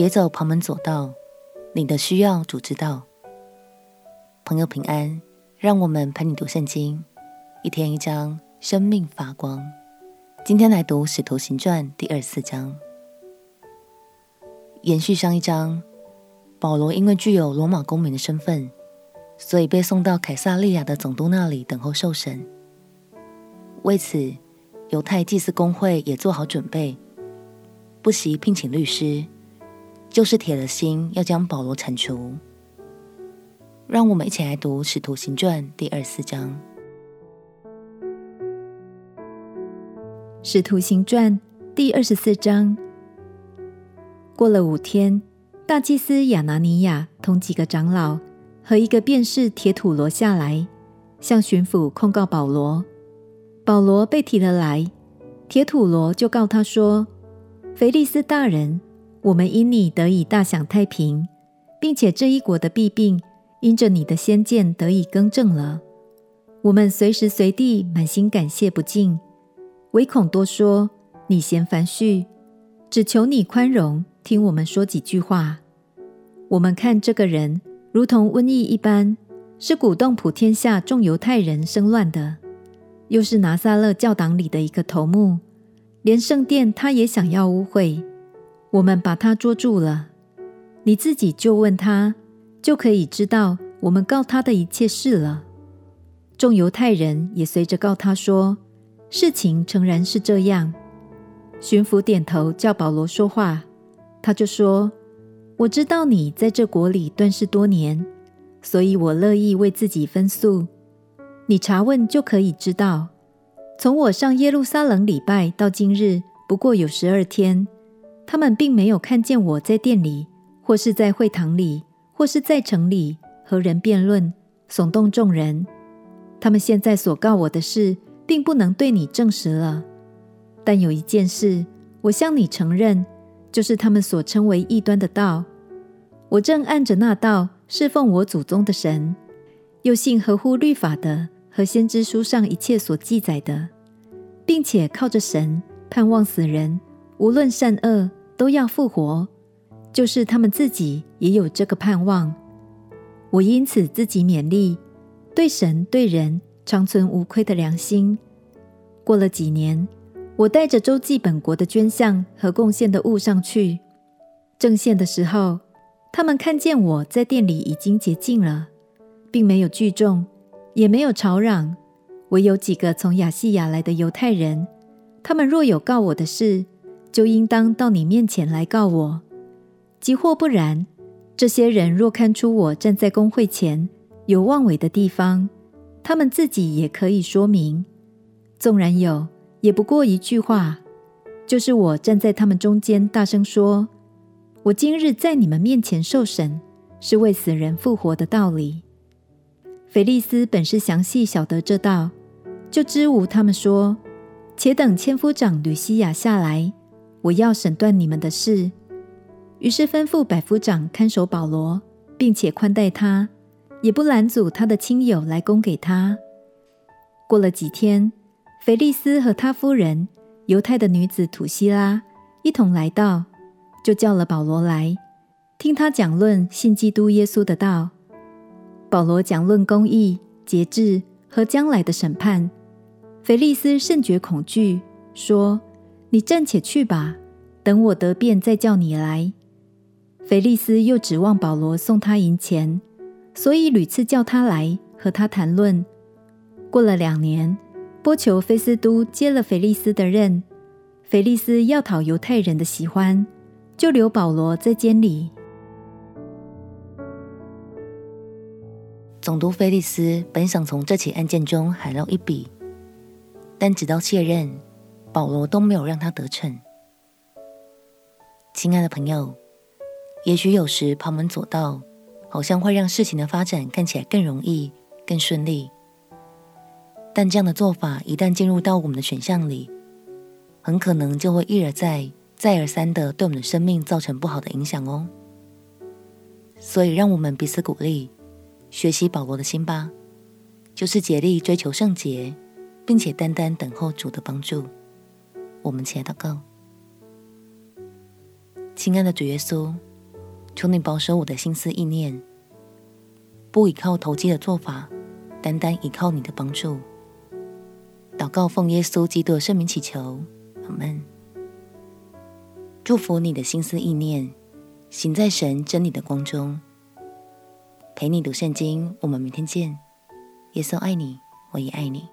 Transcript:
别走旁门左道，你的需要主知道。朋友平安，让我们陪你读圣经，一天一章，生命发光。今天来读《使徒行传》第二四章，延续上一章，保罗因为具有罗马公民的身份，所以被送到凯撒利亚的总督那里等候受审。为此，犹太祭司公会也做好准备，不惜聘请律师，就是铁了心要将保罗铲除。让我们一起来读《使徒行传》第二十四章。《使徒行传》第二十四章。过了五天，大祭司亚拿尼亚同几个长老和一个便士铁土罗下来，向巡抚控告保罗。保罗被提了来，铁土罗就告他说：“腓利斯大人，我们因你得以大享太平，并且这一国的弊病因着你的先见得以更正了。我们随时随地满心感谢不尽。”唯恐多说，你嫌繁絮，只求你宽容，听我们说几句话。我们看这个人如同瘟疫一般，是鼓动普天下众犹太人生乱的，又是拿撒勒教党里的一个头目，连圣殿他也想要污秽。我们把他捉住了，你自己就问他，就可以知道我们告他的一切事了。众犹太人也随着告他说。事情诚然是这样。巡抚点头，叫保罗说话，他就说：“我知道你在这国里断事多年，所以我乐意为自己分诉。你查问就可以知道，从我上耶路撒冷礼拜到今日，不过有十二天，他们并没有看见我在殿里，或是在会堂里，或是在城里和人辩论，耸动众人。他们现在所告我的事。”并不能对你证实了，但有一件事，我向你承认，就是他们所称为异端的道。我正按着那道侍奉我祖宗的神，又信合乎律法的和先知书上一切所记载的，并且靠着神盼望死人无论善恶都要复活，就是他们自己也有这个盼望。我因此自己勉励，对神对人。常存无愧的良心。过了几年，我带着周济本国的捐项和贡献的物上去，正献的时候，他们看见我在殿里已经洁净了，并没有聚众，也没有吵嚷，唯有几个从亚细亚来的犹太人。他们若有告我的事，就应当到你面前来告我；即或不然，这些人若看出我站在工会前有妄为的地方，他们自己也可以说明，纵然有，也不过一句话，就是我站在他们中间，大声说：“我今日在你们面前受审，是为死人复活的道理。”腓利斯本是详细晓得这道，就支吾他们说：“且等千夫长吕西亚下来，我要审断你们的事。”于是吩咐百夫长看守保罗，并且宽待他。也不拦阻他的亲友来供给他。过了几天，腓利斯和他夫人犹太的女子土西拉一同来到，就叫了保罗来，听他讲论信基督耶稣的道。保罗讲论公义、节制和将来的审判。腓利斯甚觉恐惧，说：“你暂且去吧，等我得便再叫你来。”腓利斯又指望保罗送他银钱。所以屡次叫他来和他谈论。过了两年，波求菲斯都接了腓利斯的任。腓利斯要讨犹太人的喜欢，就留保罗在监里。总督菲利斯本想从这起案件中海捞一笔，但直到卸任，保罗都没有让他得逞。亲爱的朋友，也许有时旁门左道。好像会让事情的发展看起来更容易、更顺利，但这样的做法一旦进入到我们的选项里，很可能就会一而再、再而三的对我们的生命造成不好的影响哦。所以，让我们彼此鼓励，学习保罗的心吧，就是竭力追求圣洁，并且单单等候主的帮助。我们起来祷告，亲爱的主耶稣。求你保守我的心思意念，不依靠投机的做法，单单依靠你的帮助。祷告奉耶稣基督的圣名祈求，阿门。祝福你的心思意念，行在神真理的光中。陪你读圣经，我们明天见。耶稣爱你，我也爱你。